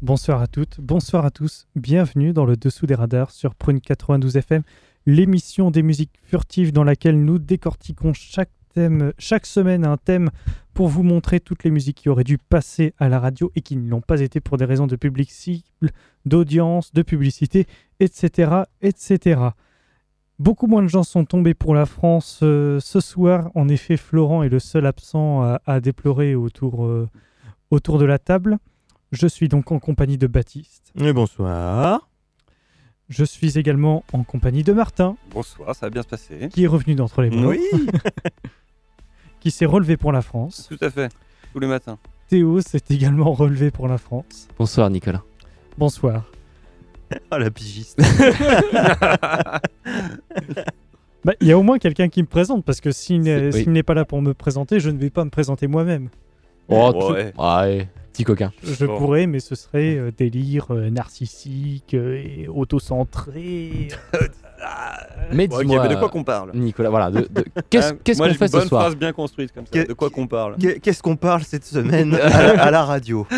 Bonsoir, à toutes, bonsoir à tous. Bienvenue dans le Dessous des Radars sur Prune 92 FM, l'émission des musiques furtives dans laquelle nous décortiquons chaque semaine un thème pour vous montrer toutes les musiques qui auraient dû passer à la radio et qui ne l'ont pas été pour des raisons de public cible, d'audience, de publicité, etc., etc. Beaucoup moins de gens sont tombés pour la France euh, ce soir. En effet, Florent est le seul absent à, déplorer euh, autour de la table. Je suis donc en compagnie de Baptiste. Et bonsoir. Je suis également en compagnie de Martin, Bonsoir, ça va bien se passer. qui est revenu d'entre les boulots, Oui, qui s'est relevé pour la France. tout à fait. Tous les matins. Théo s'est également relevé pour la France. Bonsoir Nicolas. Bonsoir. Ah, la pigiste. Bah, Il y a au moins quelqu'un qui me présente, parce que s'il n'est oui. pas là pour me présenter, je ne vais pas me présenter moi-même. Oh, Ouais. tu- ouais, petit coquin. Je Bon. pourrais, mais ce serait euh, délire euh, narcissique euh, et autocentré. Mais Bon, dis-moi, mais de quoi qu'on parle Nicolas, voilà, de- de- qu'est-ce qu'est-ce moi, qu'on j'ai fait une ce bonne soir phrase bien construite comme ça. De quoi qu'on parle Qu'est- Qu'est-ce qu'on parle cette semaine à la, à la radio?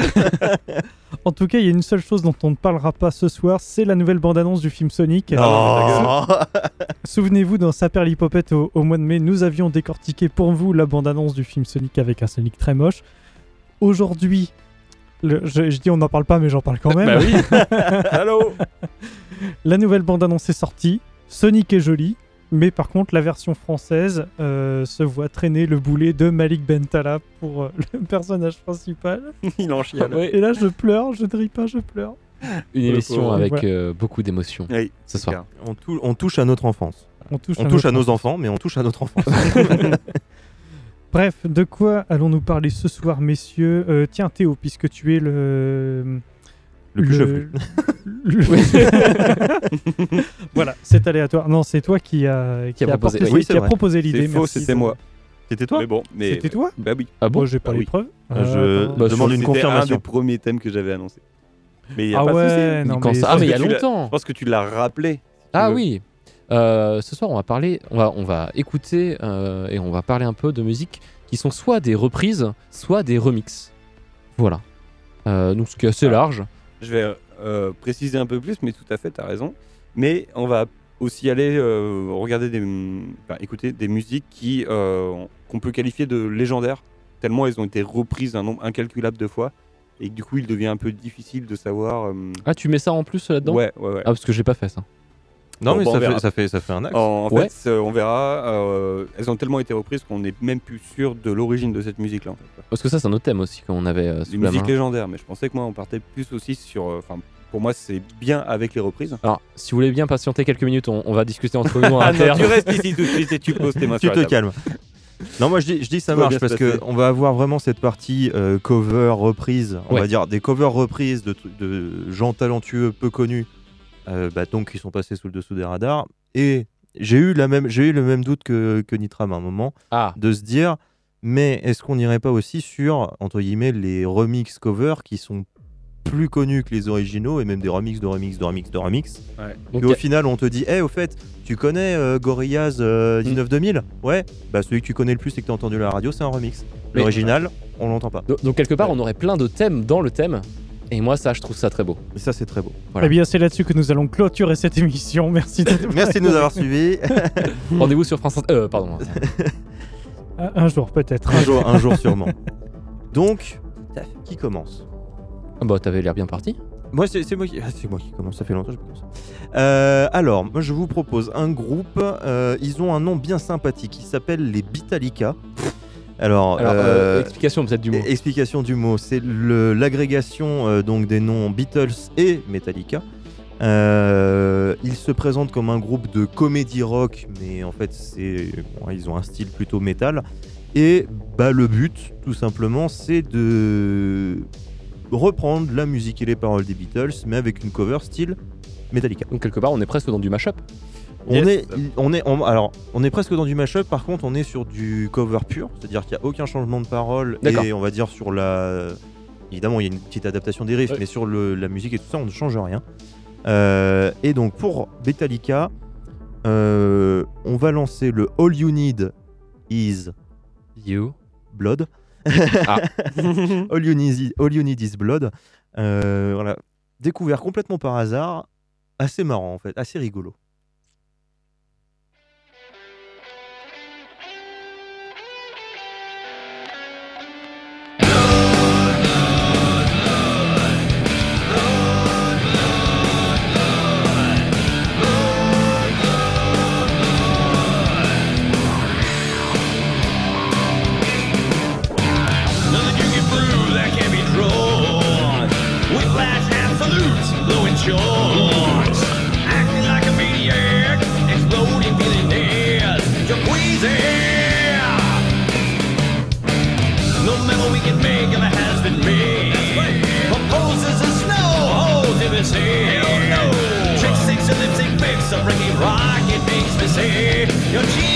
En tout cas, il y a une seule chose dont on ne parlera pas ce soir, c'est la nouvelle bande-annonce du film Sonic. Oh. Souvenez-vous, dans Saperlipopette au, au mois de mai, nous avions décortiqué pour vous la bande-annonce du film Sonic avec un Sonic très moche. Aujourd'hui, le- je, je dis on n'en parle pas, mais j'en parle quand même. Bah oui. Allô La nouvelle bande-annonce est sortie. Sonic est joli, mais par contre, la version française euh, se voit traîner le boulet de Malik Bentala pour euh, le personnage principal. Il en chiale. Et là, je pleure, je ne ris pas, je pleure. Une émission avec Voilà. euh, beaucoup d'émotions Oui, ce soir. on, tou- on touche à notre enfance. On touche, On touche à nos enfants, mais on touche à notre enfance. Bref, de quoi allons-nous parler ce soir, messieurs? Euh, Tiens, Théo, puisque tu es le. Le plus chevelu. le- voilà, c'est aléatoire. Non, c'est toi qui a, Qui a proposé, oui. Qui a proposé l'idée. C'est faux, c'était moi. C'était toi Mais bon, mais. C'était toi? Bah oui. Ah bon? Moi, j'ai pas Ah les oui. preuves. Euh, je-. Bah, demande une C'était confirmation. un des premiers thèmes que j'avais annoncé. Mais il y a Ah pas de souci. ouais, non, mais Ah, mais il y a l'as- longtemps Je pense que tu l'as rappelé. Ah oui Euh, Ce soir, on va parler, on va, on va écouter euh, et on va parler un peu de musique qui sont soit des reprises, soit des remixes. Voilà. Euh, donc, ce qui est assez large. Je vais préciser un peu plus, mais tout à fait, t'as raison. Mais on va aussi aller regarder des, enfin, écouter des musiques qui qu'on peut qualifier de légendaires, tellement elles ont été reprises un nombre incalculable de fois, et que du coup, il devient un peu difficile de savoir. Ah, tu mets ça en plus là-dedans? Ouais, ouais, ouais. Ah, parce que j'ai pas fait ça. Non, Bon, mais bon, ça, verra. fait, ça, fait, ça fait un axe. En, en Ouais. fait, euh, on verra. euh, elles ont tellement été reprises qu'on n'est même plus sûr de l'origine de cette musique-là. En fait. Parce que ça, c'est un autre thème aussi qu'on avait euh, la musiques main. légendaires, mais je pensais que moi, on partait plus aussi sur. euh, Enfin, pour moi, c'est bien avec les reprises. Alors, si vous voulez bien patienter quelques minutes, on, on va discuter entre nous Ah non, tu restes ici tout de suite et tu poses tes mains tu sur te la table. calmes. Non, moi je dis, je dis ça marche parce que passer. on va avoir vraiment cette partie euh, cover, reprise, on Ouais. va dire des covers reprises de gens talentueux peu connus, euh, bah, donc qui sont passés sous le dessous des radars. Et j'ai eu, la même, j'ai eu le même doute que, que Nitram à un moment, Ah, de se dire, mais est-ce qu'on n'irait pas aussi sur, entre guillemets, les remix covers qui sont plus connus que les originaux et même des remix de remix de remix de remix donc, et au final, on te dit, hé, au fait, tu connais euh, Gorillaz euh, Mm. 19-2000 Ouais, bah celui que tu connais le plus et que tu as entendu à la radio, c'est un remix. L'original, on l'entend pas. do- donc quelque part, on aurait plein de thèmes dans le thème. Et moi, ça, je trouve ça très beau. Et ça, c'est très beau. Voilà. Eh bien, c'est là-dessus que nous allons clôturer cette émission. Merci d'être Merci de nous avoir suivis. Rendez-vous sur France Inter- Euh, pardon. Un un jour, peut-être. un, jour, un jour sûrement. Donc, qui commence Ah bah, t'avais l'air bien parti. Moi, c'est c'est moi, qui... ah, c'est moi qui commence, ça fait longtemps que je commence. Euh, alors, moi, je vous propose un groupe. euh, ils ont un nom bien sympathique. Il s'appelle les Bitalica. Alors, Alors, euh, euh, explication peut-être du mot. Explication du mot, c'est l'agrégation euh, donc des noms Beatles et Metallica. Euh, ils se présentent comme un groupe de comédie rock, mais en fait, c'est bon, ils ont un style plutôt métal. Et bah, le but, tout simplement, c'est de reprendre la musique et les paroles des Beatles, mais avec une cover style Metallica. Donc quelque part, on est presque dans du mashup. On Yes. est, on est, on- alors, on est presque dans du mashup. Par contre, on est sur du cover pur, c'est-à-dire qu'il n'y a aucun changement de parole et on va dire sur la, évidemment, il y a une petite adaptation des riffs, mais sur le- la musique et tout ça, on ne change rien. Euh, et donc pour Metallica, euh, on va lancer le All You Need Is You. Blood. Ah. All, you need, is- All You Need Is Blood. Euh, voilà, découvert complètement par hasard, assez marrant en fait, assez rigolo. se Eu te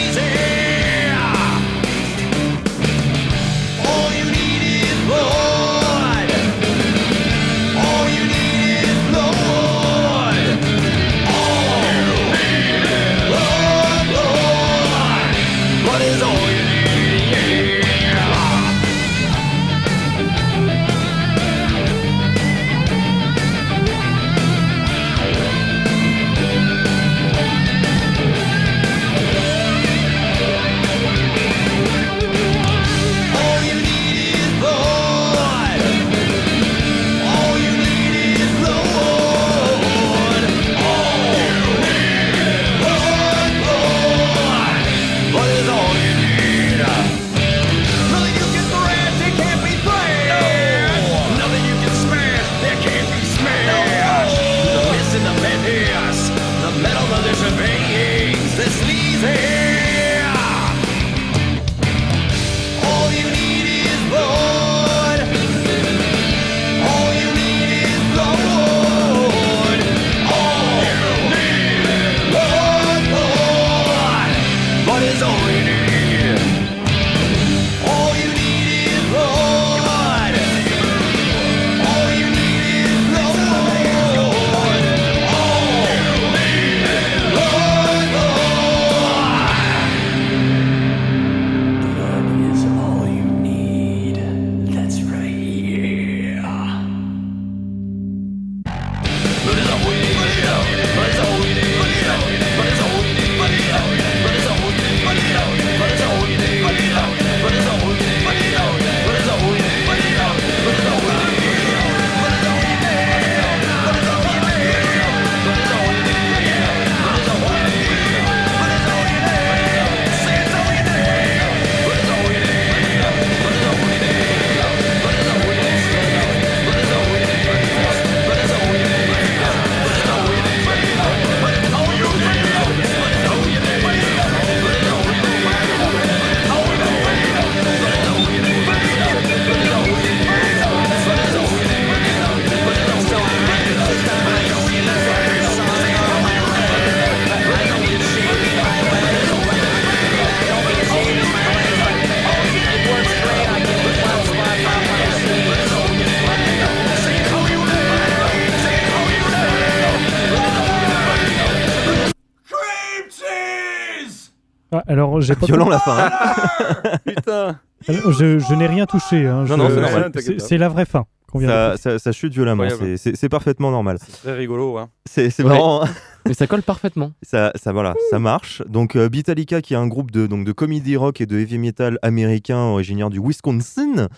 alors, j'ai pas. Violent la fin. hein. Putain Alors, je je n'ai rien touché. hein, Non, je- non, c'est c'est- normal, t'inquiète C'est pas. c'est la vraie fin qu'on vient de ça, ça- ça chute violemment, Incroyable. c'est- c'est c'est parfaitement normal. C'est très rigolo, hein. C'est c'est Ouais. marrant. hein. Mais ça colle parfaitement. Ça, ça, voilà, ça marche. Donc, euh, Beatallica, qui est un groupe de, donc, de comedy rock et de heavy metal américain originaire du Wisconsin.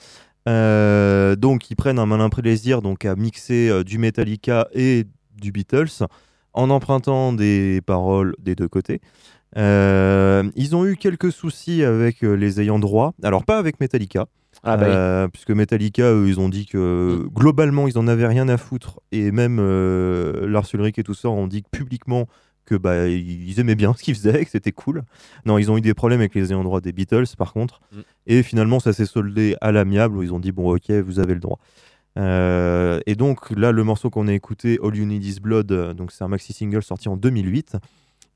Euh, donc ils prennent un malin plaisir donc à mixer euh, du Metallica et du Beatles en empruntant des paroles des deux côtés. Euh, ils ont eu quelques soucis avec euh, les ayants droit. Alors pas avec Metallica, Ah bah oui. euh, puisque Metallica, eux, ils ont dit que globalement, ils en avaient rien à foutre. Et même euh, Lars Ulrich et tout ça ont dit que publiquement que bah, ils aimaient bien ce qu'ils faisaient, que c'était cool. Non, ils ont eu des problèmes avec les ayants droit des Beatles, par contre. Mm. Et finalement, ça s'est soldé à l'amiable où ils ont dit bon, ok, vous avez le droit. Euh, et donc là, le morceau qu'on a écouté, All You Need Is Blood, donc c'est un maxi single sorti en 2008.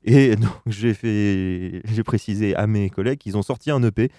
Et donc j'ai précisé à mes collègues qu'ils ont sorti un EP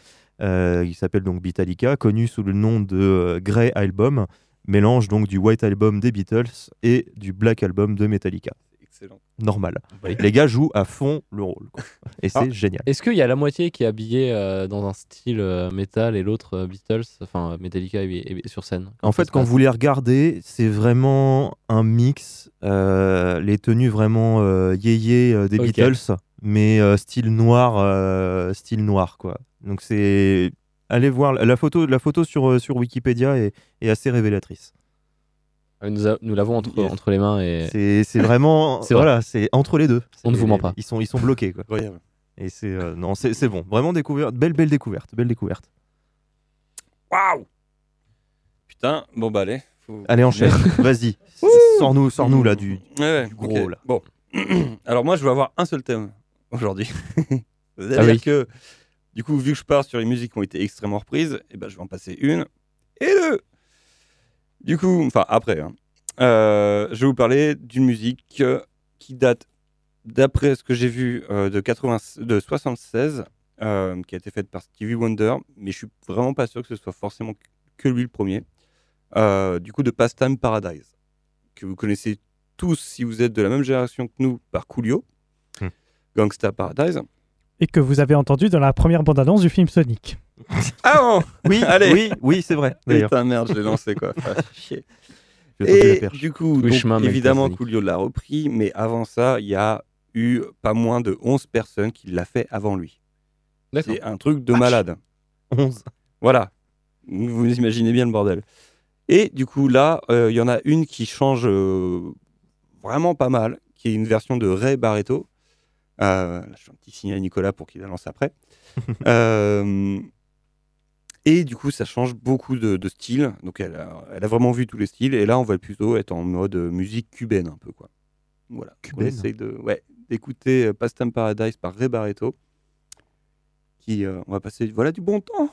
euh, qui s'appelle donc Beatallica, connu sous le nom de euh, Grey Album, mélange donc du White Album des Beatles et du Black Album de Metallica. Excellent. Normal. Oui. Les gars jouent à fond le rôle. quoi. Et c'est Ah. génial. Est-ce qu'il y a la moitié qui est habillée euh, dans un style euh, métal et l'autre euh, Beatles, enfin Metallica est, est- est sur scène? En fait, quand vous les regardez, c'est vraiment un mix. euh, les tenues vraiment euh, yéyé euh, des. Beatles, mais euh, style noir, euh, style noir quoi. Donc c'est allez voir la photo, la photo sur sur Wikipédia est, est assez révélatrice. Euh, Nous, a- nous l'avons entre, les mains et C'est c'est vraiment C'est vrai. voilà, c'est entre les deux. On ne vous ment pas. Ils sont ils sont bloqués quoi. Incroyable. Et c'est euh, non, c'est c'est bon, vraiment découverte, belle belle découverte, belle découverte. Waouh Putain, bon bah allez. faut- Allez enchaîne, vas-y, sors-nous sors-nous là du Ouais, ouais, du gros, ok. là. Bon. Alors moi, je vais avoir un seul thème aujourd'hui. C'est-à-dire Ah oui. que, du coup, vu que je pars sur les musiques qui ont été extrêmement reprises, et ben, je vais en passer une et deux. Du coup, enfin après, hein, euh, je vais vous parler d'une musique euh, qui date, d'après ce que j'ai vu, euh, de, 80, de 76, euh, qui a été faite par Stevie Wonder, mais je suis vraiment pas sûr que ce soit forcément que lui le premier. Euh, du coup, de Pastime Paradise, que vous connaissez tous si vous êtes de la même génération que nous par Coolio, Hmm. Gangsta Paradise. Et que vous avez entendu dans la première bande-annonce du film Sonic. Ah bon Oui, Allez. oui, oui, c'est vrai. Putain, merde, je l'ai lancé quoi. Ah, chier. Et du coup, donc, évidemment. Coolio l'a repris, mais avant ça, il y a eu pas moins de 11 personnes qui l'a fait avant lui. C'est un truc de malade. 11. Voilà. Vous imaginez bien le bordel. Et du coup, là, euh, il y en a une qui change euh, vraiment pas mal, qui est une version de Ray Barretto. Euh, là, je fais un petit signe à Nicolas pour qu'il la lance après. Et du coup, ça change beaucoup de, de style. Donc, elle a, elle a vraiment vu tous les styles. Et là, on va plutôt être en mode euh, musique cubaine un peu, quoi. Voilà. Cubaine On essaye de, ouais, d'écouter euh, Pastime Paradise par Ray Barretto. Qui, euh, on va passer, voilà, du bon temps.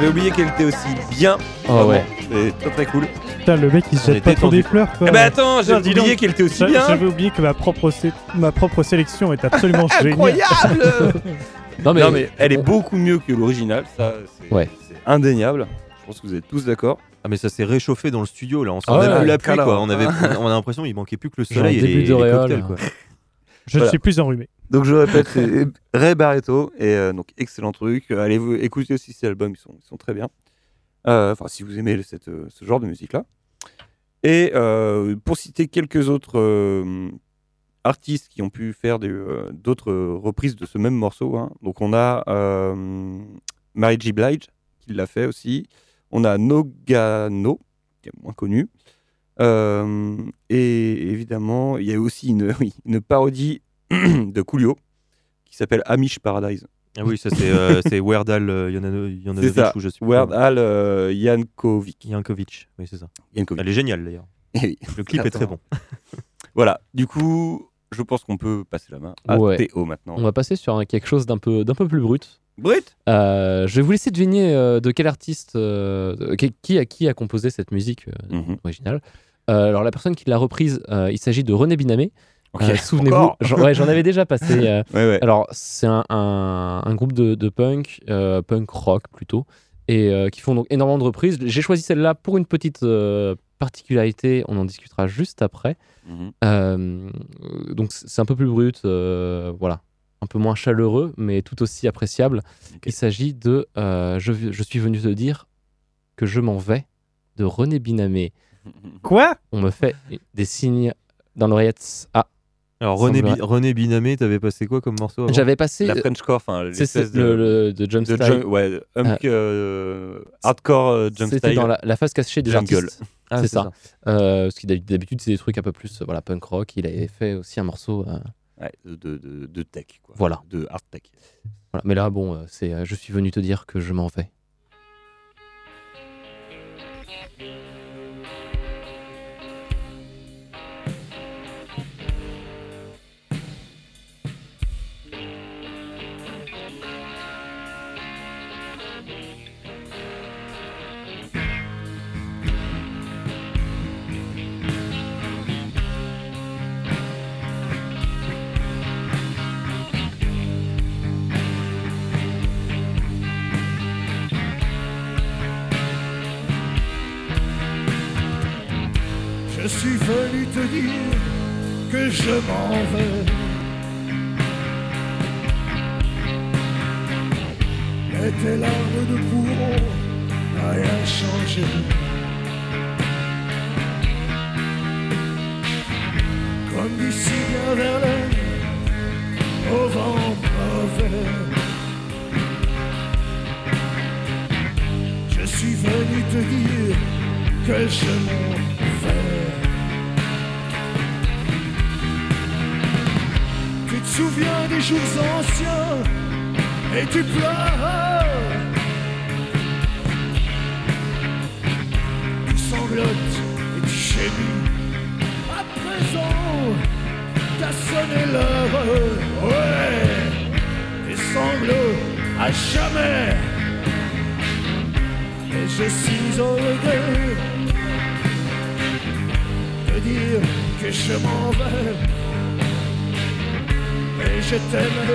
J'avais oublié qu'elle était aussi bien. Oh ouais. C'est très très cool. Putain, le mec il se On jette pas était trop des tendu. fleurs quoi. Eh ben attends, dis oublié donc. qu'elle était aussi J'a- bien. J'avais oublié que ma propre, sé- ma propre sélection est absolument géniale. Incroyable Non mais, Non mais elle est beaucoup mieux que l'original, ça c'est Ouais. c'est indéniable. Je pense que vous êtes tous d'accord. Ah mais ça s'est réchauffé dans le studio là, on Ah sentait ouais, plus la pluie quoi. On avait, on a l'impression qu'il manquait plus que le Genre soleil et début les, les d'auréole. cocktails quoi. Je ne Voilà. suis plus enrhumé. Donc je répète, c'est Ray Barretto et euh, donc excellent truc. Euh, Allez vous écouter aussi ces albums, ils sont, ils sont très bien. Euh, Enfin, si vous aimez cette, ce genre de musique là. Et euh, pour citer quelques autres artistes qui ont pu faire d'autres reprises de ce même morceau, hein. donc on a Mary J. Blige qui l'a fait aussi. On a Nogano qui est moins connu. Et évidemment, il y a aussi une parodie de Coolio qui s'appelle Amish Paradise. Ah oui, ça c'est euh, c'est Weird Al euh, ou je Weird Al euh, Yankovic. Yankovic. Oui, c'est ça. Yankovic. Elle est géniale d'ailleurs. Oui. Le clip est très bon. Voilà, du coup, je pense qu'on peut passer la main à Ouais. Théo maintenant. on va passer sur un- quelque chose d'un peu, d'un peu plus brut. Brut? Euh, je vais vous laisser deviner euh, de quel artiste, euh, qui, a, qui a composé cette musique euh, Mhm. originale. Euh, alors la personne qui l'a reprise, euh, il s'agit de René Binamé. Ok. Euh, Souvenez-vous, j'en ouais, avais déjà passé. euh, Ouais, ouais. alors c'est un, un- un groupe de, de punk, euh, punk rock plutôt, et euh, qui font donc énormément de reprises. J'ai choisi celle-là pour une petite euh, particularité, on en discutera juste après. Mhm. Euh, donc c'est un peu plus brut, euh, voilà, un peu moins chaleureux, mais tout aussi appréciable. Il s'agit de euh, je, je suis venu te dire que je m'en vais de René Binamé. Quoi? On me fait des signes dans l'oreillette. Ah, Alors René, Bi-. René Binamé, t'avais passé quoi comme morceau j'avais passé. La euh, Frenchcore, enfin, c'est de, le, le- de Jump de Style. junk- ouais, hunk, euh, hardcore euh, jump C'était style. dans la, la phase cachée des Jungle. artistes. Ah, c'est ça. Euh, parce d'hab- d'habitude c'est des trucs un peu plus voilà punk rock. Il avait fait aussi un morceau. euh, Ouais, de, de, de- tech, quoi. Voilà. De hard tech. voilà. Mais là bon, c'est je suis venu te dire que je m'en vais. Te dire que je m'en vais. Mais tes larmes ne pourront rien changer. Comme d'ici bien vers l'air, au vent mauvais. Je suis venu te dire que je m'en vais. Souviens des jours anciens et tu pleures. Tu sanglotes et tu gémis. À présent, t'as sonné l'heure. Ouais, tes sanglots à jamais. Et je suis au de dire que je m'en vais. Je t'aime,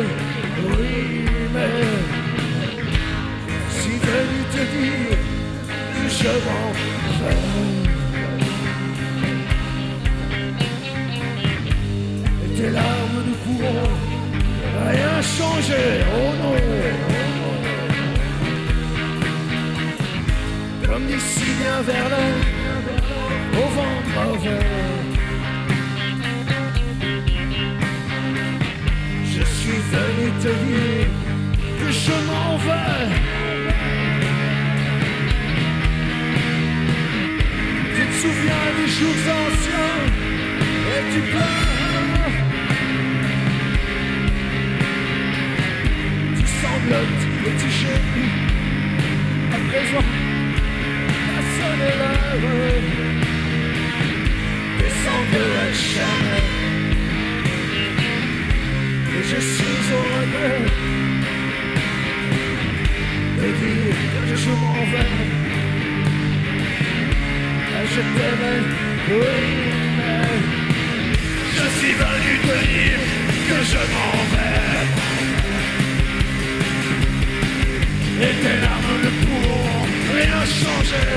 oui, mais suis venu te dire que je m'en vais. Et tes larmes ne pourront rien changer, oh non, oh. Comme d'ici bien vers là, au vent mauvais. Te dire que je m'en vais. Tu te souviens des jours anciens et tu pleures. Tu sanglotes et tu gémis. À présent, à sonner l'heure. Des sanglots à jamais. Je suis au regret que je m'en vais. Je t'aimais, oui, mais je suis venu te dire que je m'en vais. Et tes larmes ne pourront rien changer.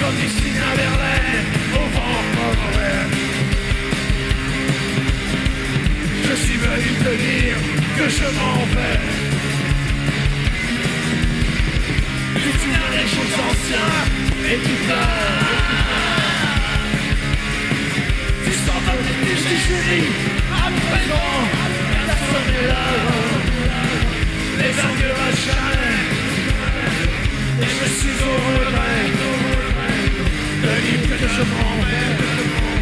Comme ici à Berlin, au vent. Suis venu te dire que je m'en vais. Tu souviens des choses anciennes et tu pleures. Tu sens ma tête, je dis à présent, personne n'est là. Les vagues machin, et je suis au regret de dire que je m'en vais.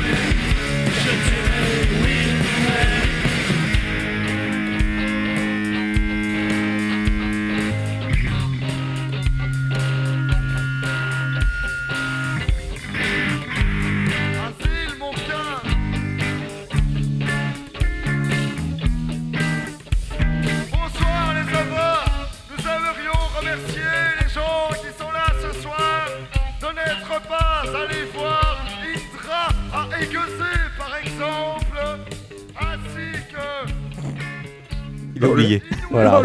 Il a oublié. Voilà.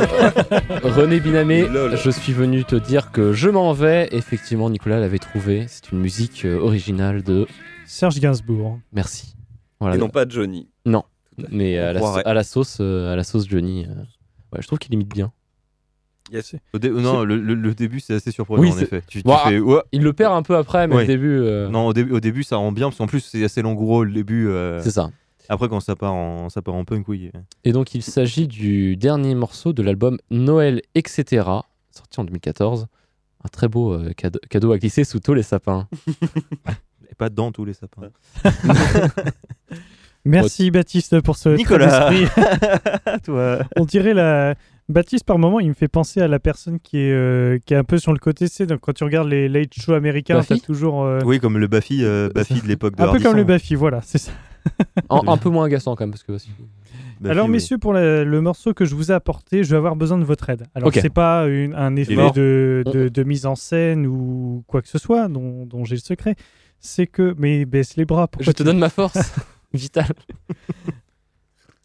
René Binamé, Lol. je suis venu te dire que je m'en vais. Effectivement, Nicolas l'avait trouvé. C'est une musique euh, originale de. Serge Gainsbourg. Merci. Voilà. Et non pas Johnny. Mais On à la, croirait. à la sauce, euh, à la sauce Johnny. euh, ouais, je trouve qu'il imite bien. Yes. Au dé- non, le, le- le début c'est assez surprenant Oui, en c'est- effet. Tu, tu fais, ouais. Il le perd un peu après, mais Ouais. au début, euh, Non, au, début au début ça rend bien parce qu'en plus c'est assez langoureux le début. euh, c'est ça. Après quand ça part en ça part en punk oui. Et donc, il s'agit du dernier morceau de l'album Noël, etc., sorti en 2014. Un très beau euh, cadeau, cadeau à glisser sous tous les sapins. Et pas dans tous les sapins. Merci Baptiste pour ce Nicolas. Toi. On dirait la. Baptiste, par moment, il me fait penser à la personne qui est, euh, qui est un peu sur le côté. C'est donc quand tu regardes les late shows américains, t'as toujours. euh, Oui comme le Buffy euh, de l'époque de un peu comme le. Buffy, voilà, c'est ça. Un peu moins agaçant quand même, parce que Alors, oui. messieurs, pour la- le morceau que je vous ai apporté, je vais avoir besoin de votre aide. Alors, Ok. c'est pas une- un effet mort. de, On- de- de mise en scène ou quoi que ce soit dont, dont j'ai le secret. C'est que. Mais baisse les bras. Je te donne ma force vitale.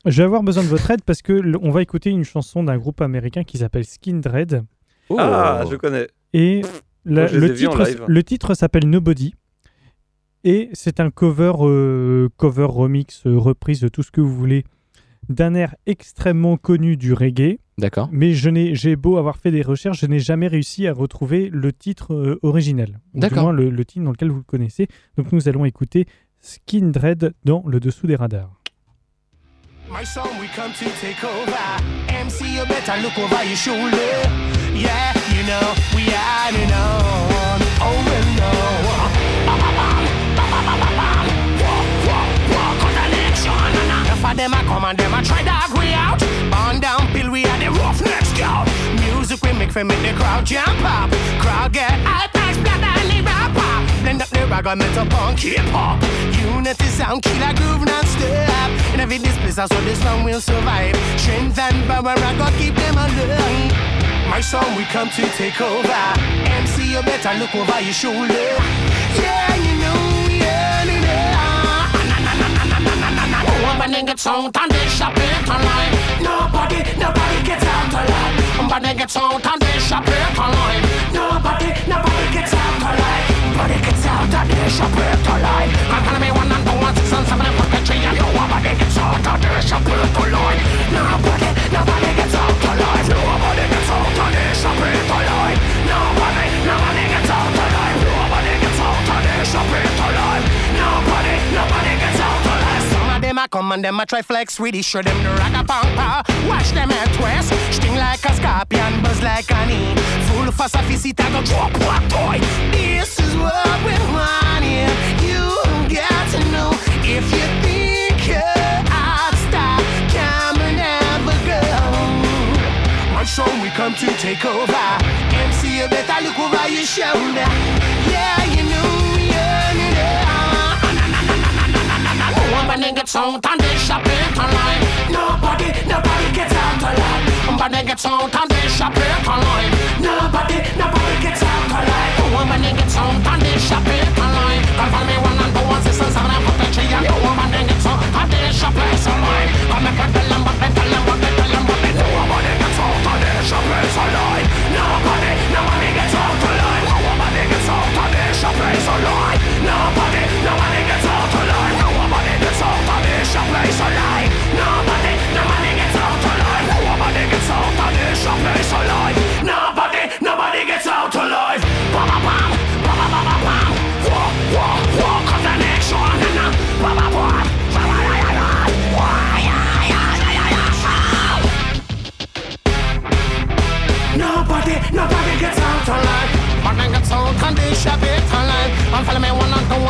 Je vais avoir besoin de votre aide parce que on va écouter une chanson d'un groupe américain qui s'appelle Skin Dread. Oh. Ah, je connais. Et la- le, titre, le titre s'appelle Nobody. Et c'est un cover, euh, cover remix, euh, reprise de tout ce que vous voulez, d'un air extrêmement connu du reggae. D'accord. Mais je n'ai, j'ai beau avoir fait des recherches, je n'ai jamais réussi à retrouver le titre euh, original. Du D'accord. moins le, le titre dans lequel vous le connaissez. Donc nous allons écouter Skin Dread dans le dessous des radars. My son, we come to take over. MC, you better look over your shoulder. Yeah, you know, we are you know, over now. Them a come and them a try to agree out. On down pill, we are the roughnecks, yo. Music we make for make the crowd jump up. Crowd get hype, nice blood and the rap up. Blend up the rag and metal punk hip hop. Unity sound, killer groove non-stop. In every place, that's what this one will survive. Strength and power, I gotta keep them alive. My song, we come to take over. MC, you better look over your shoulder. Nobody gets out on this shop it online. Nobody, nobody gets out alive. Nobody gets out on this shop it online. Nobody, nobody gets out alive. Nobody gets out on this shop it alive. I'm gonna be one and two, one, six, and seven, and fucking three, and nobody gets out on this shop it alive. Nobody, nobody gets out alive. Nobody gets out on this shop it alive. Nobody, nobody gets out alive. Nobody gets out on this shop it alive. A come and them a try flex with it. Show them the rock a pampa. Watch them head twist. Sting like a scorpion, buzz like an e. Full of facility, go drop what toy. This is what we want here. You got to know if you think I'd stop, come and never go. My son, we come to take over. MC, you better look over your shoulder. Yeah, yeah, Nobody gets out on this shop it online. Nobody, nobody gets out alive. Nobody gets out and disappear alive. Nobody, nobody gets out alive. Nobody gets out and disappear alive. Come for me one and two, one sister, seven and four, three, and nobody gets out and disappear alive. Come and tell them what they tell them what they tell them what they Nobody gets out and disappear alive. Nobody, nobody gets out alive. Nobody gets out and disappear alive. Nobody, nobody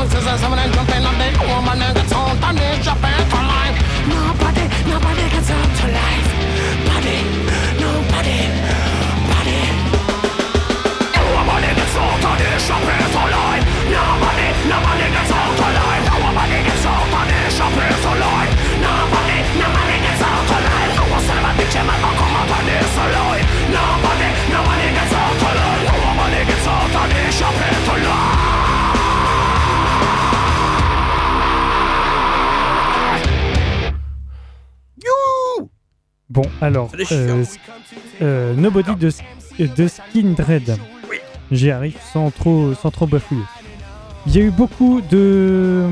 one and two, one, six, and seven, and jump in on the Nobody gets out and they shall be alive. Nobody, nobody gets out alive. Body, nobody, body. Nobody gets out and they shall be alive. Nobody, nobody gets out alive. Nobody gets out and they shall be alive. Nobody, nobody gets out alive. No one's ever bitch him and come out and this alive. Nobody, nobody gets out alive. Nobody gets out and they shall Bon, alors, euh, euh, Nobody de, de Skin Dread. J'y arrive sans trop, sans trop bafouiller. Il y a eu beaucoup de,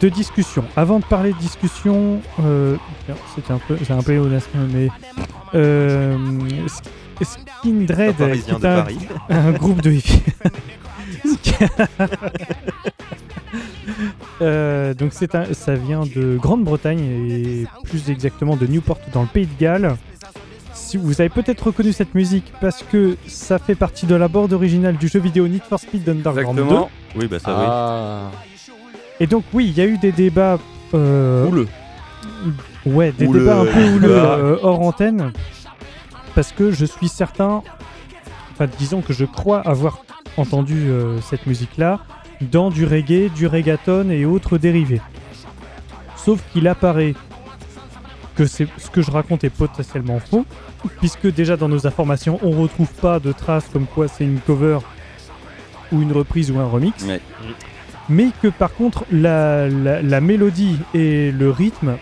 de discussions. Avant de parler de discussions, euh, c'était un peu, c'est un peu mais euh, Skin Dread, qui est un, un groupe de. Euh, donc c'est un, ça vient de Grande-Bretagne et plus exactement de Newport dans le Pays de Galles. Si vous avez peut-être reconnu cette musique parce que ça fait partie de la bande originale du jeu vidéo Need for Speed Underground 2. Exactement. Oui, bah ça Ah, Et donc oui, il y a eu des débats euh, Houleux. Ouais, des Houleux. débats un peu houleux Ah. euh, hors antenne. Parce que je suis certain, enfin disons que je crois avoir entendu euh, cette musique-là dans du reggae, du reggaeton et autres dérivés. Sauf qu'il apparaît que c'est ce que je raconte est potentiellement faux, puisque déjà dans nos informations, on retrouve pas de traces comme quoi c'est une cover ou une reprise ou un remix Ouais. mais que par contre la, la- la mélodie et le rythme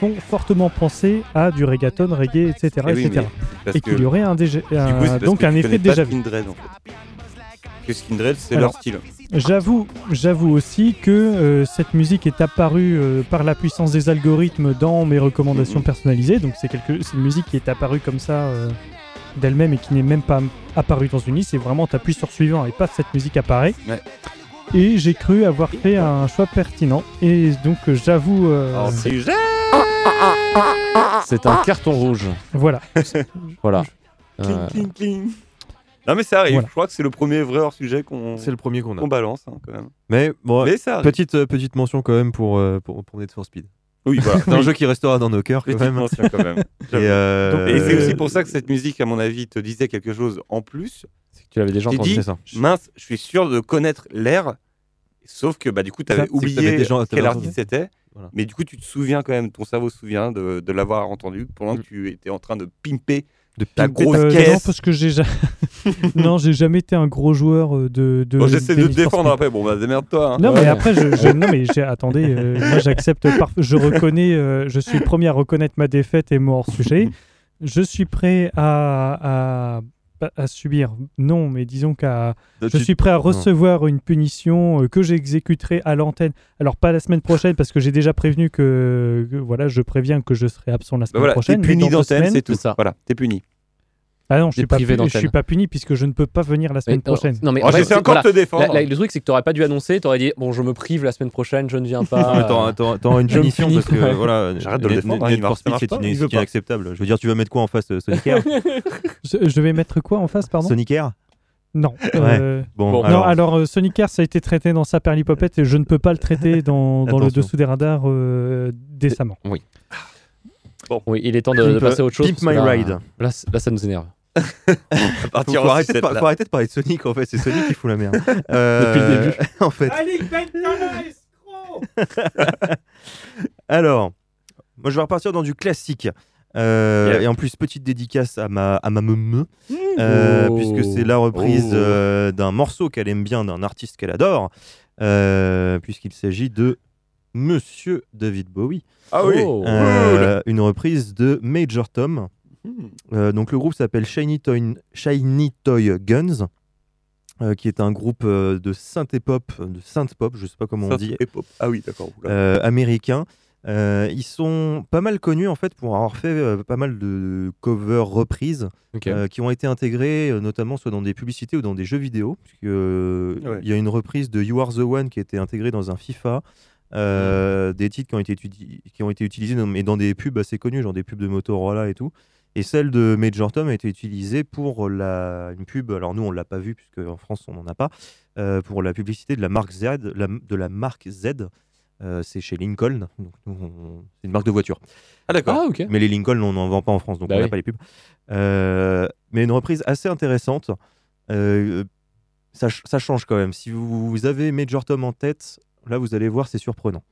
font fortement penser à du reggaeton, reggae, etc. Eh oui, etc. parce Et qu'il y aurait un, déjà, donc un effet déjà vu. Skindred, en fait. Que Skindred, c'est leur style. J'avoue, j'avoue aussi que euh, cette musique est apparue euh, par la puissance des algorithmes dans mes recommandations Mhm. personnalisées. Donc c'est quelque, c'est une musique qui est apparue comme ça euh, d'elle-même et qui n'est même pas apparue dans une liste. C'est vraiment t'appuies sur suivant et pas cette musique apparaît. Ouais. Et j'ai cru avoir fait un choix pertinent. Et donc euh, j'avoue, euh, Alors, sujet c'est un carton rouge. voilà. Voilà. Cling, cling, cling. Non, mais ça arrive. Voilà. Je crois que c'est le premier vrai hors sujet qu'on C'est le premier qu'on a. qu'on balance, hein, quand même. Mais bon, Mais ça petite, euh, petite mention quand même pour, euh, pour, pour Need for Speed. Oui, voilà. C'est un jeu qui restera dans nos cœurs quand même. mention, quand même. Et, euh, Et c'est aussi pour ça que cette musique, à mon avis, te disait quelque chose en plus. c'est que tu l'avais déjà entendu. dit- c'est ça. Mince, je suis sûr de connaître l'air. Sauf que bah, du coup, tu avais c'est que oublié t'avais déjà- quel artiste c'était. Voilà. Mais du coup, tu te souviens quand même, ton cerveau se souvient de, de l'avoir entendu pendant Mm. que tu étais en train de pimper. De Ta pimper grosse caisse. non, parce que j'ai ja- non, j'ai jamais été un gros joueur euh, de. de Bon, J'essaie de te défendre après. Bon, bah, démerde-toi. hein. Non, mais après, je, je- non, mais j'ai- attendez, euh, moi j'accepte, par- je reconnais, euh, je suis le premier à reconnaître ma défaite et mon hors sujet. Je suis prêt à, à, pas à subir, non, mais disons qu'à, je Tu- suis prêt à recevoir une punition que j'exécuterai à l'antenne. Alors pas la semaine prochaine parce que j'ai déjà prévenu que, que, voilà, je préviens que je serai absent la Bah semaine voilà, t'es prochaine. mais puni d'antenne, semaines- c'est tout. Ça. Voilà, t'es puni. Ah non, je suis pas, puni- je suis pas puni puisque je ne peux pas venir la semaine non, prochaine. Non, mais Oh, J'essaie encore voilà. de te défendre. Le truc, c'est que t'aurais pas dû annoncer. T'aurais dit Bon, je me prive la semaine prochaine, je ne viens Non, pas. mais t'auras- t'auras t'auras une punition parce que ouais. voilà, J'arrête de le défendre, Need for Speed, c'est inacceptable. Je veux dire, tu vas mettre quoi en face euh, Sonic Air Je, vais mettre quoi en face, pardon Sonic Air Non. Ouais. euh, Bon, Bon. Non, alors euh, Sonic Air, ça a été traité dans sa perlipopette et je ne peux pas le traiter dans, dans le dessous des radars euh, décemment. Oui, il est temps de, Pimp- passer à autre chose. Pimp My là- Ride. Là, là, ça nous énerve. À Faut, partir faut arrêter de sucette, par- là. faut arrêter de parler de Sonic en fait, c'est Sonic qui fout la merde. Euh, Depuis le début. en fait. Alors, moi je vais repartir dans du classique. Euh, Yeah. Et en plus, petite dédicace à ma, à ma meumeu, euh, Oh. puisque c'est la reprise Oh. euh, d'un morceau qu'elle aime bien, d'un artiste qu'elle adore, euh, puisqu'il s'agit de Monsieur David Bowie. Ah oui. Oh. Une reprise de Major Tom. Hmm. Euh, donc le groupe s'appelle Shiny Toy, Shiny Toy Guns, euh, qui est un groupe euh, de synthé pop, de synth pop, je sais pas comment on dit, pop. Ah oui, d'accord. américain. Ils sont pas mal connus en fait pour avoir fait pas mal de covers reprises qui ont été intégrés euh, notamment soit dans des publicités ou dans des jeux vidéo. Puisque, Ouais. Il y a une reprise de You Are the One qui a été intégrée dans un FIFA. euh, des titres qui ont été, étudi- qui ont été utilisés dans, mais dans des pubs assez connues, genre des pubs de Motorola et tout. Et celle de Major Tom a été utilisée pour la, une pub, alors nous on l'a pas vu puisque en France on n'en a pas, euh, pour la publicité de la marque Z, la- de la marque Z. Euh, c'est chez Lincoln, donc nous, on- c'est une marque de voiture. Ah d'accord. Ah, ok. Mais les Lincoln, on n'en vend pas en France, donc Bah on n'a oui. pas les pubs. Euh, mais une reprise assez intéressante. Euh, ça change quand même. Si vous, vous avez Major Tom en tête, là vous allez voir, c'est surprenant.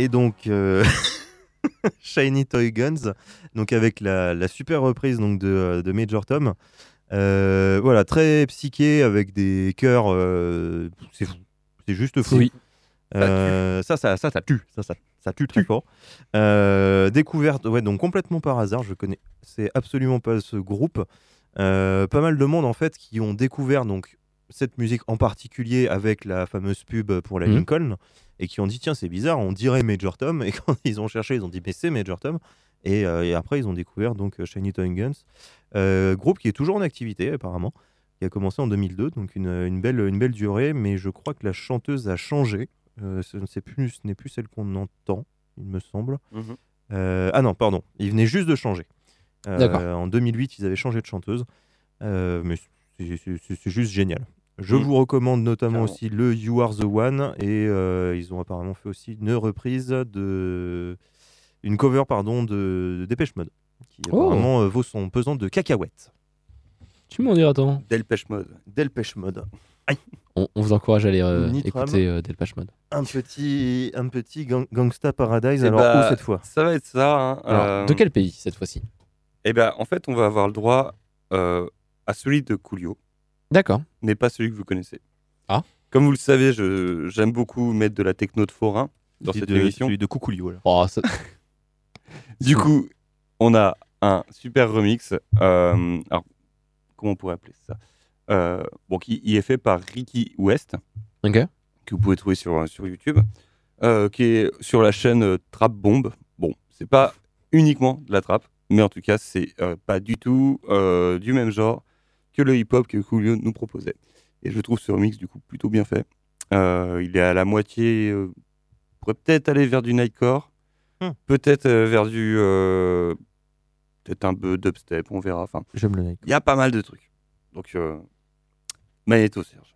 Et donc, euh, Shiny Toy Guns, donc avec la, la super reprise donc, de, de Major Tom. Euh, voilà, très psyché avec des chœurs. euh, c'est fou. C'est juste fou. Oui. Euh, ça, ça, ça, ça tue. Ça, ça, ça tue très fort. Euh, découverte, ouais, donc complètement par hasard. Je connais, c'est absolument pas ce groupe. Euh, pas mal de monde en fait qui ont découvert donc cette musique en particulier avec la fameuse pub pour la Mhm. Lincoln et qui ont dit tiens c'est bizarre, on dirait Major Tom et quand ils ont cherché ils ont dit mais c'est Major Tom et, euh, et après ils ont découvert donc euh, Shiny Toy Guns, Euh, groupe qui est toujours en activité apparemment, qui a commencé en 2002 donc une, une belle une belle durée mais je crois que la chanteuse a changé, Euh, ce plus n'est plus celle qu'on entend il me semble. Mhm. Ah non, pardon, ils venaient juste de changer. En 2008, ils avaient changé de chanteuse. Mais c'est juste génial. Je Mm. vous recommande notamment Clairement. aussi le You Are the One et euh, ils ont apparemment fait aussi une reprise de une cover pardon de, de Dépêche Mode qui Oh. apparemment euh, vaut son pesant de cacahuètes. Tu m'en diras tant. Delpech Mode. Delpech Mode. On, on vous encourage à aller euh, écouter euh, Delpech Mode. Un petit un petit gang- Gangsta Paradise Eh alors bah, où cette fois? Ça va être ça. hein, Alors, euh, de quel pays cette fois-ci? Eh ben, en fait, on va avoir le droit euh, à celui de Coolio, D'accord. mais pas celui que vous connaissez. Ah. Comme vous le savez, je- j'aime beaucoup mettre de la techno de forain dans Celui cette de, émission. celui de Coucoulio là. Oh, ça- Du coup, on a un super remix. euh, alors, comment on pourrait appeler ça? Euh, Bon, qui il est fait par Ricky West, Ok. que vous pouvez trouver sur, sur YouTube, euh, qui est sur la chaîne euh, Trap Bomb. Bon, c'est pas uniquement de la trap, mais en tout cas, c'est euh, pas du tout euh, du même genre que le hip-hop que Coolio nous proposait. Et je trouve ce remix du coup plutôt bien fait. Euh, il est à la moitié, euh, pourrait peut-être aller vers du nightcore, Hmm. peut-être euh, vers du, euh, peut-être un peu dubstep, on verra. Enfin, J'aime le Nike. il y a pas mal de trucs. Donc, Magneto Serge.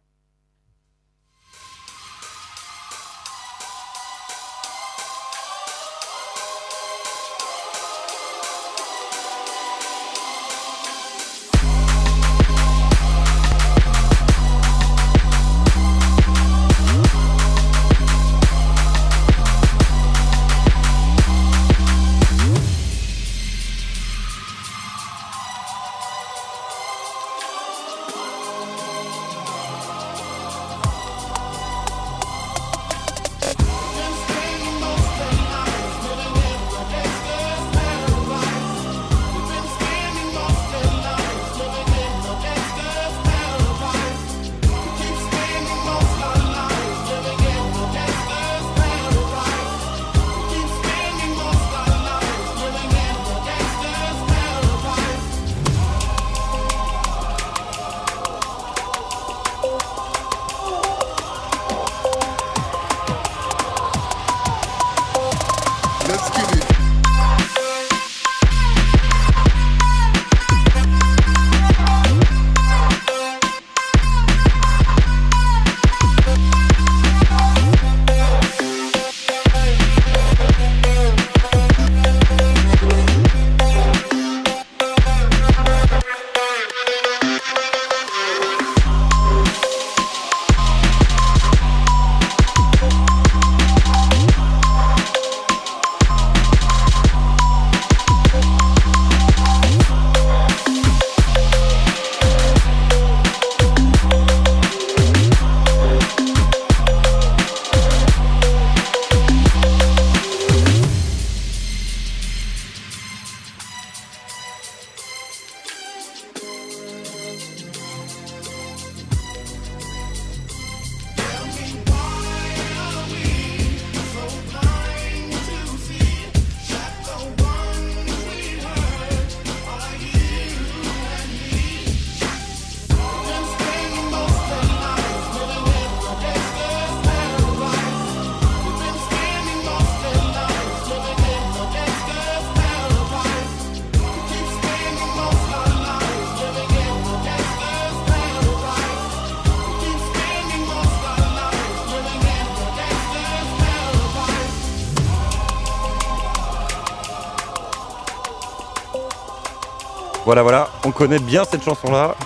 Voilà, voilà, on connaît bien cette chanson-là.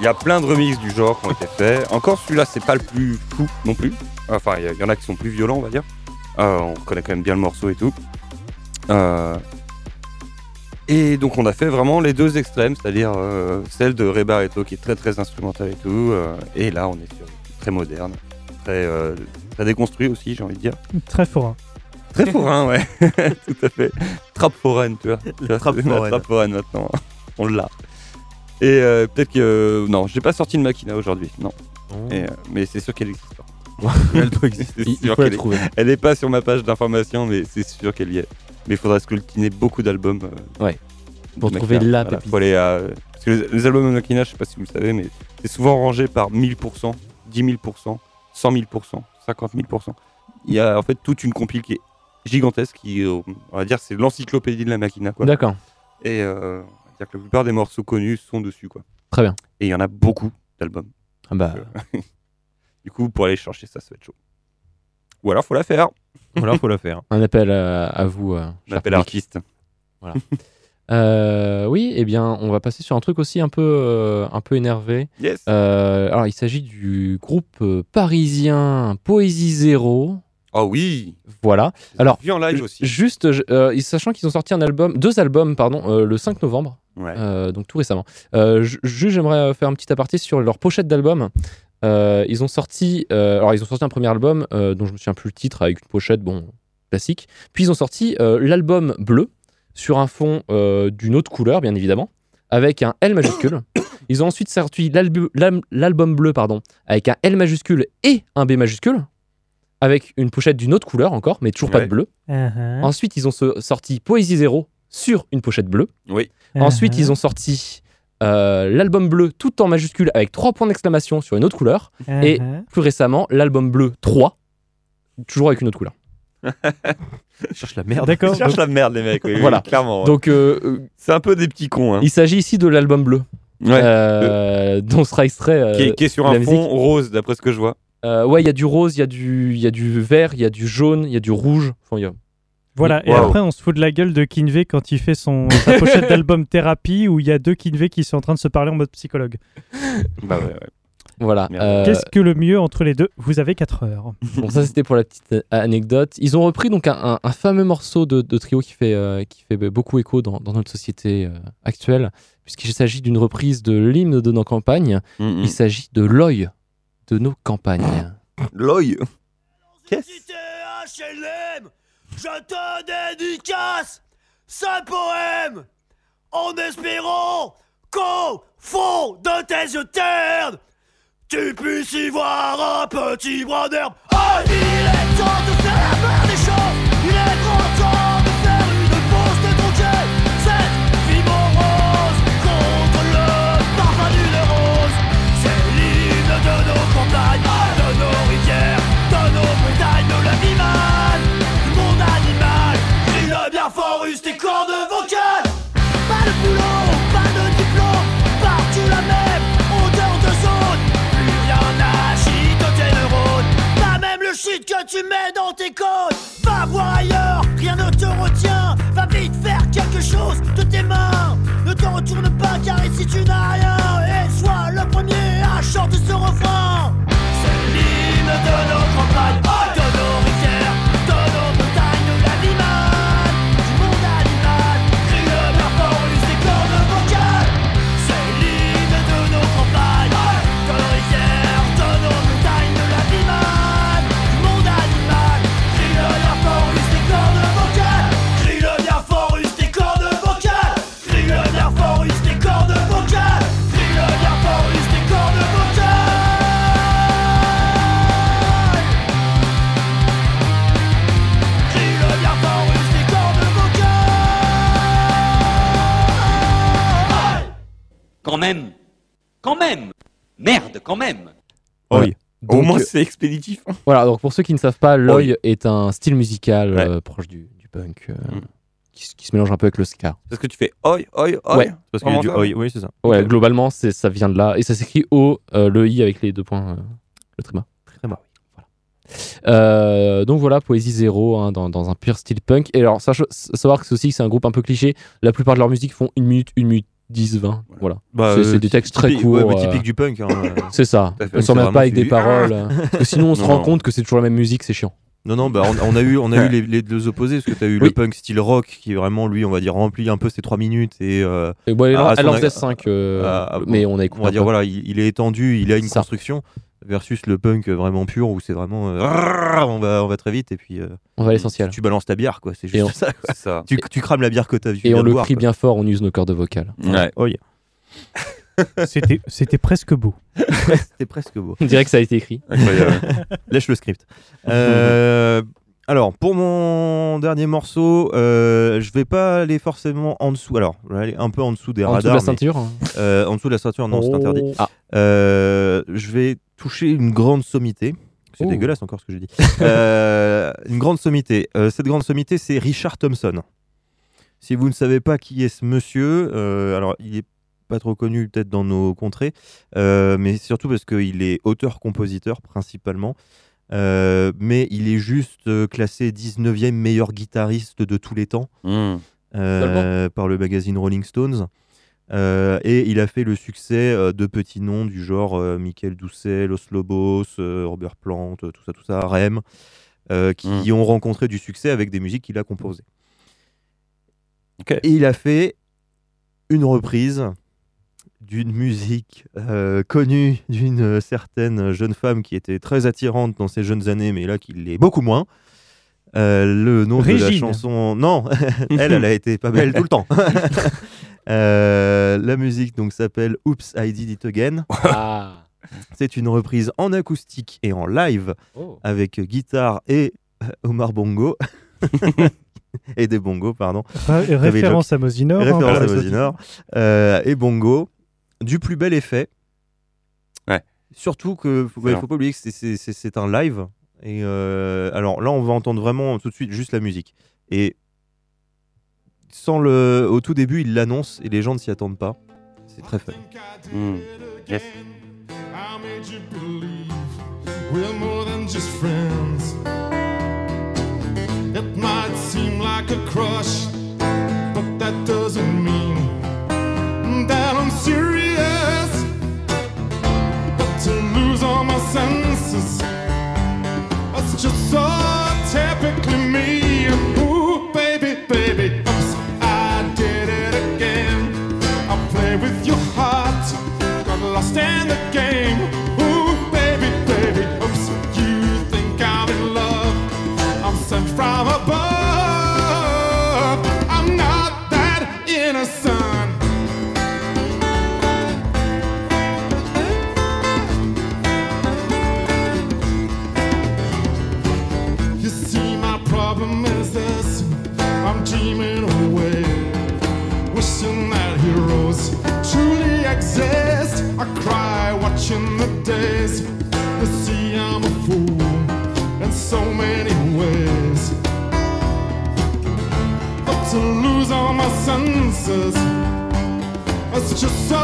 Il y a plein de remixes du genre qui ont été faits. Encore celui-là, c'est pas le plus fou non plus. Enfin, il y, en a qui sont plus violents, on va dire. Euh, on connaît quand même bien le morceau et tout. Euh, et donc on a fait vraiment les deux extrêmes, c'est-à-dire euh, celle de Ray Barretto qui est très très instrumentale et tout. euh, et là on est sur très moderne, très, euh, très déconstruit aussi j'ai envie de dire. Très fort. Très forain ouais, tout à fait. Trap foraine tu vois. La foraine. trap foraine maintenant, on l'a. Et euh, peut-être que... non, j'ai pas sorti de Makina aujourd'hui, non. Et, euh, mais c'est sûr qu'elle existe. Elle doit exister, Il, c'est il sûr faut la qu'elle est- trouver. elle est pas sur ma page d'information, mais c'est sûr qu'elle y est. Mais il faudrait sculptiner beaucoup d'albums. euh, Ouais. de Pour trouver la Voilà, pépite. faut aller à- Parce que les, les albums de Makina, je sais pas si vous le savez, mais c'est souvent rangé par 1000%, 10 000%, 100 000%, 50 000%. Il y a en fait toute une compile qui est gigantesque, qui, euh, on va dire, c'est l'encyclopédie de la. Quoi. D'accord. Et euh, on va dire que la plupart des morceaux connus sont dessus. Quoi. Très bien. Et il y en a beaucoup d'albums. Ah bah, Du coup, pour aller chercher ça, ça va être chaud. Ou alors, faut la faire. Voilà, faut la faire. un appel à, à vous. euh, m'appelle public. artiste. Euh, oui, eh bien, on va passer sur un truc aussi un peu, euh, un peu énervé. Yes. Euh, alors, il s'agit du groupe euh, parisien Poésie Zéro. Oh oui. Voilà. Alors, Vu en live aussi. Juste, euh, sachant qu'ils ont sorti un album, deux albums, pardon, euh, le 5 novembre, Ouais. euh, donc tout récemment. Ju- juste, j'aimerais faire un petit aparté sur leur pochette d'album. Ils ont sorti, alors ils ont sorti un premier album dont je me souviens plus le titre avec une pochette, bon, classique. Puis ils ont sorti l'album bleu sur un fond d'une autre couleur, bien évidemment, avec un L majuscule. Ils ont ensuite sorti l'albu- l'al- l'album bleu, pardon, avec un L majuscule et un B majuscule, avec une pochette d'une autre couleur encore, mais toujours pas de bleu. Uh-huh. Ensuite, ils ont so- sorti Poésie Zéro sur une pochette bleue. Oui. Ensuite, Uh-huh. ils ont sorti euh, l'album bleu tout en majuscule avec trois points d'exclamation sur une autre couleur. et- Uh-huh. Plus récemment, l'album bleu 3, toujours avec une autre couleur. Je cherche la merde. D'accord. Ils cherchent la merde, les mecs. oui, oui, Voilà. clairement. ouais. Donc, euh, euh, c'est un peu des petits cons. Hein. il s'agit ici de l'album bleu, Ouais. euh, dont sera extrait. euh, qui, est, qui est sur un musique. fond rose, d'après ce que je vois. Euh, ouais, il y a du rose, il y, a du- il y a du vert, il y a du jaune, il y a du rouge. Enfin, il y a- Voilà, et Wow. après on se fout de la gueule de Kinvey quand il fait son, sa pochette d'album Thérapie où il y a deux Kinvey qui sont en train de se parler en mode psychologue. Bah ouais, ouais. Voilà. Euh, Qu'est-ce que le mieux entre les deux? Vous avez 4 heures. Bon, ça c'était pour la petite euh, anecdote. Ils ont repris donc un, un- un fameux morceau de, de trio qui fait, euh, qui fait beaucoup écho dans, dans notre société euh, actuelle, puisqu'il s'agit d'une reprise de l'hymne de nos campagnes. Mm, mm. Il s'agit de l'œil de nos campagnes. L'œil. Qu'est-ce Cité HLM, je te dédicace ce poème en espérant qu'au fond de tes yeux ternes, tu puisses y voir un petit brin d'herbe. Que tu mets dans tes codes. Va voir ailleurs, rien ne te retient. Va vite faire quelque chose de tes mains. Ne te retourne pas car ici tu n'as rien. Et sois le premier à chanter ce refrain. C'est l'hymne de nos campagnes, Quand même Quand même Merde, quand même Au Donc, moins, euh, c'est expéditif. voilà, donc pour ceux qui ne savent pas, l'œil est un style musical euh, proche du, du punk euh, Mm. qui, se mélange un peu avec le ska. Parce que tu fais oi, oi, oi. Ouais. Parce qu'il y a du oi, oui, c'est ça. Ouais, globalement, ça vient de là. Et ça s'écrit O, euh, le I avec les deux points, euh, le tréma. Tréma. Voilà. Euh, donc voilà, Poésie Zéro hein, dans, dans un pur style punk. Et alors, sache, savoir que c'est aussi c'est un groupe un peu cliché. La plupart de leur musique font 1 minute, 1 minute 10, 20. Voilà. Bah, C'est- euh, des textes très typique- courts, Ouais, mais euh, typique du punk. hein, euh. C'est ça. On s'en C'est met pas avec des paroles. euh, parce que sinon, on se Non, rend non. compte que c'est toujours la même musique, c'est chiant. Non, non, bah, on, on a eu, on a eu les, les deux opposés, parce que tu as eu le punk style rock, qui est vraiment, lui, on va dire, remplit un peu ses 3 minutes, et euh, Et bon, elle, Ah, elle en son- faisait 5, ah, ah, mais on a écouté. on va dire, peu. voilà, il, il est étendu, il a une ça. construction, versus le punk vraiment pur, où c'est vraiment, euh, on, va, on va très vite, et puis euh, On va à l'essentiel. tu balances ta bière, quoi, c'est juste on- ça. quoi. C'est ça. Tu, tu crames la bière que t'as vu. Et on le crie bien fort, on use nos cordes vocales. Ouais. Oh, yeah. C'était c'était presque beau. C'était presque beau. On dirait que ça a été écrit. Incroyable. Lèche le script. Euh, alors, pour mon dernier morceau, euh, je vais pas aller forcément en dessous. Alors, je vais aller un peu en dessous des En dessous de radars. la ceinture. en dessous de la ceinture, non, c'est Oh. interdit. Ah. Euh, je vais toucher une grande sommité. C'est Oh. dégueulasse encore ce que j'ai dit. Euh, une grande sommité. Euh, cette grande sommité, c'est Richard Thompson. Si vous ne savez pas qui est ce monsieur, euh, alors il est pas trop connu peut-être dans nos contrées, euh, mais surtout parce qu'il est auteur-compositeur principalement. Mais il est juste classé 19e meilleur guitariste de tous les temps Mm. euh, par le magazine Rolling Stones. Euh, et il a fait le succès euh, de petits noms du genre euh, Michael Doucet, Los Lobos, euh, Robert Plant, tout ça, tout ça, Rem, qui ont rencontré du succès avec des musiques qu'il a composées. Et il a fait une reprise d'une musique connue d'une certaine jeune femme qui était très attirante dans ses jeunes années, mais là qui l'est beaucoup moins. Le nom de la chanson, non, elle, elle a été pas belle tout le temps. Euh, la musique donc s'appelle Oops, I Did It Again. Ah. C'est une reprise en acoustique et en live Oh. avec guitare et euh, Omar Bongo. et des bongos, pardon. Ra- référence à Mosinor. hein, Référence pour à Mosinor. Euh, et bongo. Du plus bel effet. Ouais. Surtout que faut, ouais, Excellent. faut pas oublier que c'est- un live. Et euh, alors là, on va entendre vraiment tout de suite juste la musique. Et sans le, au tout début, il l'annonce et les gens ne s'y attendent pas. C'est très fun. Mm. Yes. I made you believe we're more than just friends. It might seem like a crush, but that doesn't mean that I'm serious. But to lose all my senses, that's just so typically me. Ooh, baby, baby, I cry watching the days. You see, I'm a fool in so many ways. But to lose all my senses, that's just so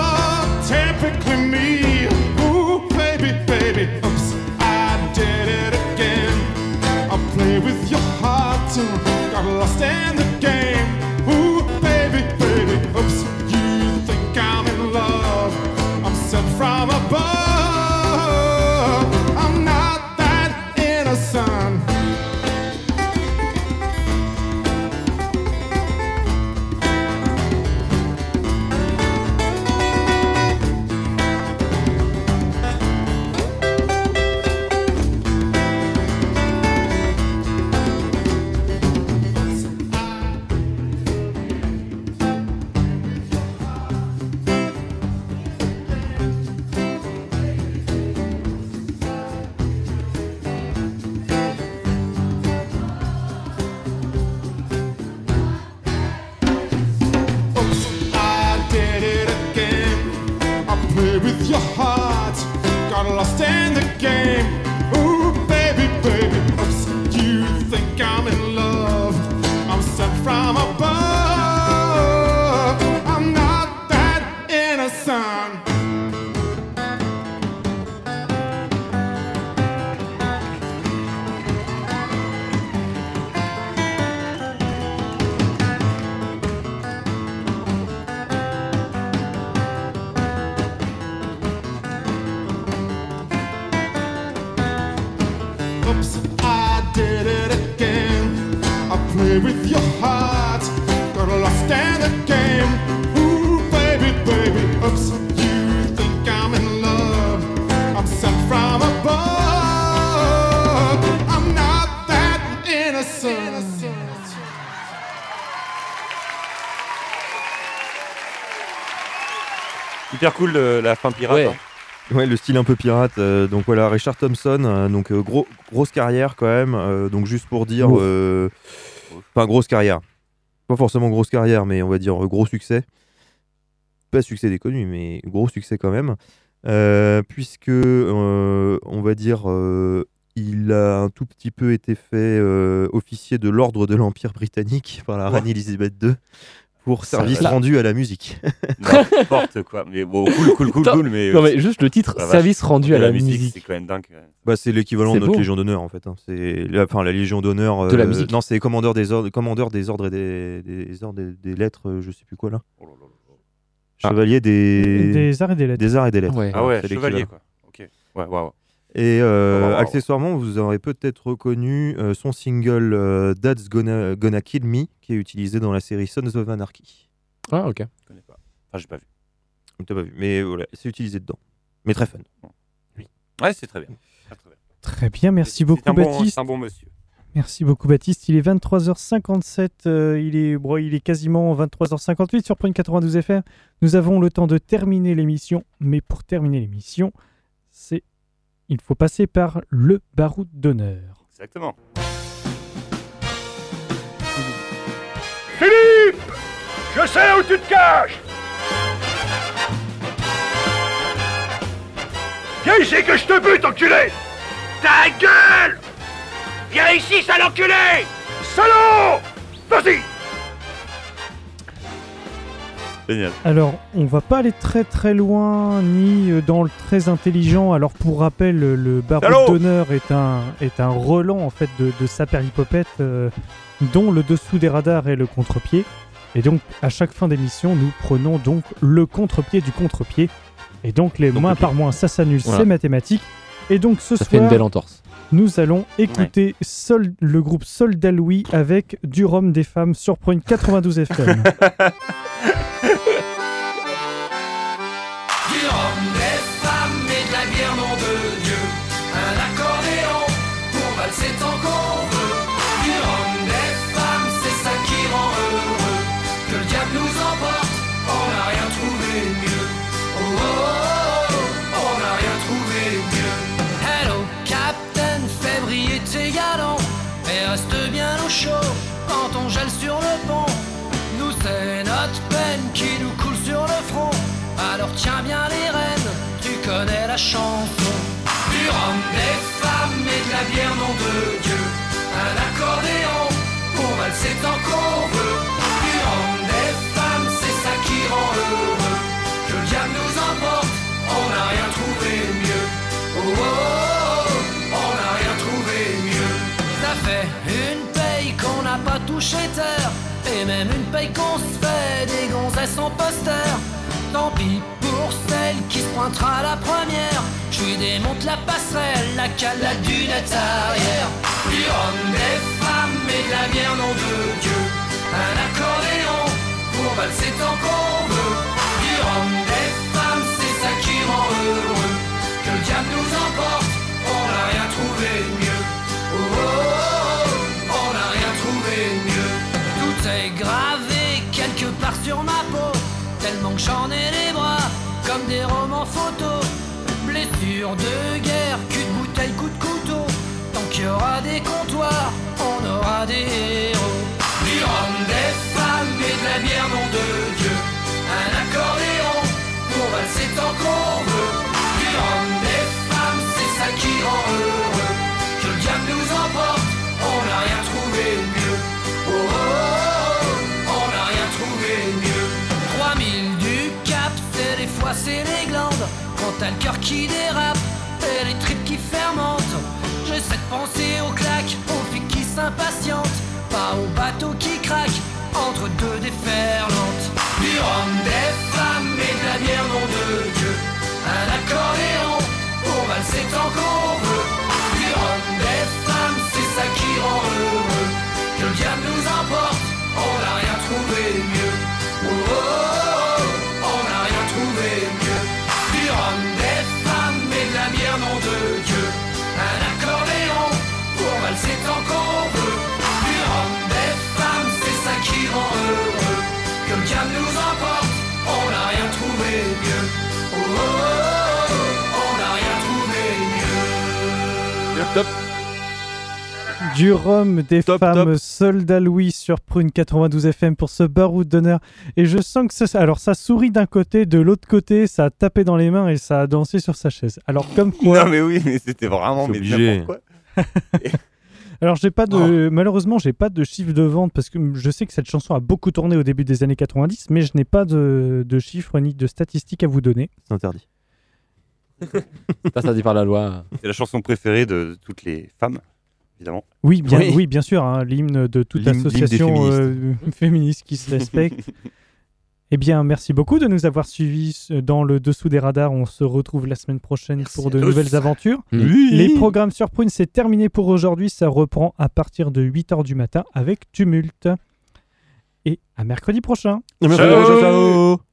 typically me. Ooh, baby, baby, oops, Hyper cool la fin pirate. Ouais. hein. Ouais, le style un peu pirate. euh, donc voilà, Richard Thompson, euh, donc euh, gros, grosse carrière quand même. euh, donc juste pour dire, euh, enfin grosse carrière. Pas forcément grosse carrière, mais on va dire gros succès. Pas succès déconnu, mais gros succès quand même. Euh, puisque euh, on va dire, euh, il a un tout petit peu été fait euh, officier de l'ordre de l'Empire britannique par la reine Elisabeth II pour service rendu à la musique. N'importe quoi. Mais bon, cool, cool, cool, cool. Mais, Non, mais juste le titre, service rendu à la, musique, musique. c'est quand même dingue. Bah, c'est l'équivalent de notre beau. Légion d'honneur en fait. hein. C'est la, enfin, la Légion d'honneur. De la euh, musique. Non, c'est commandeur des ordres, commandeur des ordres et des, des ordres et des lettres, euh, je sais plus quoi là. Oh là là là là. Ah. Chevalier des... Des arts et des lettres. des arts et des lettres. Ouais. Ah ouais, c'est chevalier quoi. Ok. Ouais, ouais. Et euh, Oh, accessoirement, vous aurez peut-être reconnu euh, son single euh, That's Gonna, Gonna Kill Me, qui est utilisé dans la série Sons of Anarchy. Ah, ok. Je connais pas. Enfin, j'ai pas vu. T'as pas vu, mais voilà, c'est utilisé dedans. Mais très fun. Ouais, c'est très bien. Très, bien. Très bien, merci beaucoup un bon- Baptiste. C'est un bon monsieur. Merci beaucoup Baptiste. Il est 23h57, euh, il, est, bon, il est quasiment 23h58 sur Point 92 FM. Nous avons le temps de terminer l'émission, mais pour terminer l'émission, c'est il faut passer par le baroud d'honneur. Exactement. Philippe Je sais où tu te caches. Viens ici que je te bute, enculé? Ta gueule! Viens ici, sale enculé! Salaud! Vas-y Génial. Alors, on va pas aller très très loin ni euh, dans le très intelligent. Alors, pour rappel, le- Salaud d'honneur est un, est un relan en fait de, de Saperlipopette, euh, dont le dessous des radars est le contre-pied. Et donc, à chaque fin d'émission, nous prenons donc le contre-pied du contre-pied. Et donc, les Donc, moins par moins, ça s'annule, Voilà. c'est mathématique. Et donc, ce Ça fait une soir, belle entorse. nous allons écouter Sol- le groupe Soldat Louis avec Du Rhum des femmes sur Point 92 FM. Chanson. Du rhum, des femmes et de la bière, nom de Dieu. Un accordéon pour valser tant qu'on veut. Du rhum, des femmes, c'est ça qui rend heureux. Que le diable nous emporte, on n'a rien trouvé mieux. Oh, oh, oh, oh, on n'a rien trouvé mieux. Ça fait une paye qu'on n'a pas touché terre. Et même une paye qu'on se fait des gonzesses en poster. Tant pis pour pointera la première. Je lui démonte la passerelle, la cale, la dunette arrière. Du des femmes et de la bière, nom de Dieu. Un accordéon pour valser tant qu'on veut. Du des femmes, c'est ça qui rend heureux. Que le diable nous emporte, on n'a rien trouvé mieux. Oh, oh, oh, on n'a rien trouvé mieux. Tout est gravé quelque part sur ma peau. Tellement que j'en ai les bras comme des romans photos. Blessure de guerre, cul de bouteille, coup de couteau. Tant qu'il y aura des comptoirs, on aura des héros. Du rhum, des femmes et de la bière, nom de Dieu. Un accordéon pour valser tant qu'on veut. Du rhum, t'as le cœur qui dérape et les tripes qui fermentent. J'essaie de penser aux claques, aux filles qui s'impatientent. Pas aux bateaux qui craquent entre deux déferlantes. Du rhum, des femmes et de la bière, nom de Dieu. Un accordéon pour valser tant qu'on Top. Du rhum, des Top, femmes, top. soldat Louis sur Prune 92 FM pour ce baroud d'honneur. Et je sens que ça, alors ça sourit d'un côté, de l'autre côté, ça a tapé dans les mains et ça a dansé sur sa chaise. Alors comme quoi, Non mais oui, mais c'était vraiment mais obligé. quoi. alors j'ai pas Oh. de, malheureusement j'ai pas de chiffre de vente parce que je sais que cette chanson a beaucoup tourné au début des années 90, mais je n'ai pas de, de chiffres ni de statistiques à vous donner. C'est interdit. Ça, ça dit par la loi. C'est la chanson préférée de, toutes les femmes, évidemment. Oui, bien, oui. Oui. bien sûr, hein, l'hymne de toute association euh, féministe qui se respecte. eh bien, merci beaucoup de nous avoir suivis dans le dessous des radars. On se retrouve la semaine prochaine Merci pour de tous. nouvelles aventures. Oui. Les programmes sur Prune, c'est terminé pour aujourd'hui. Ça reprend à partir de 8h du matin avec Tumulte. Et à mercredi prochain. Merci. Ciao. ciao.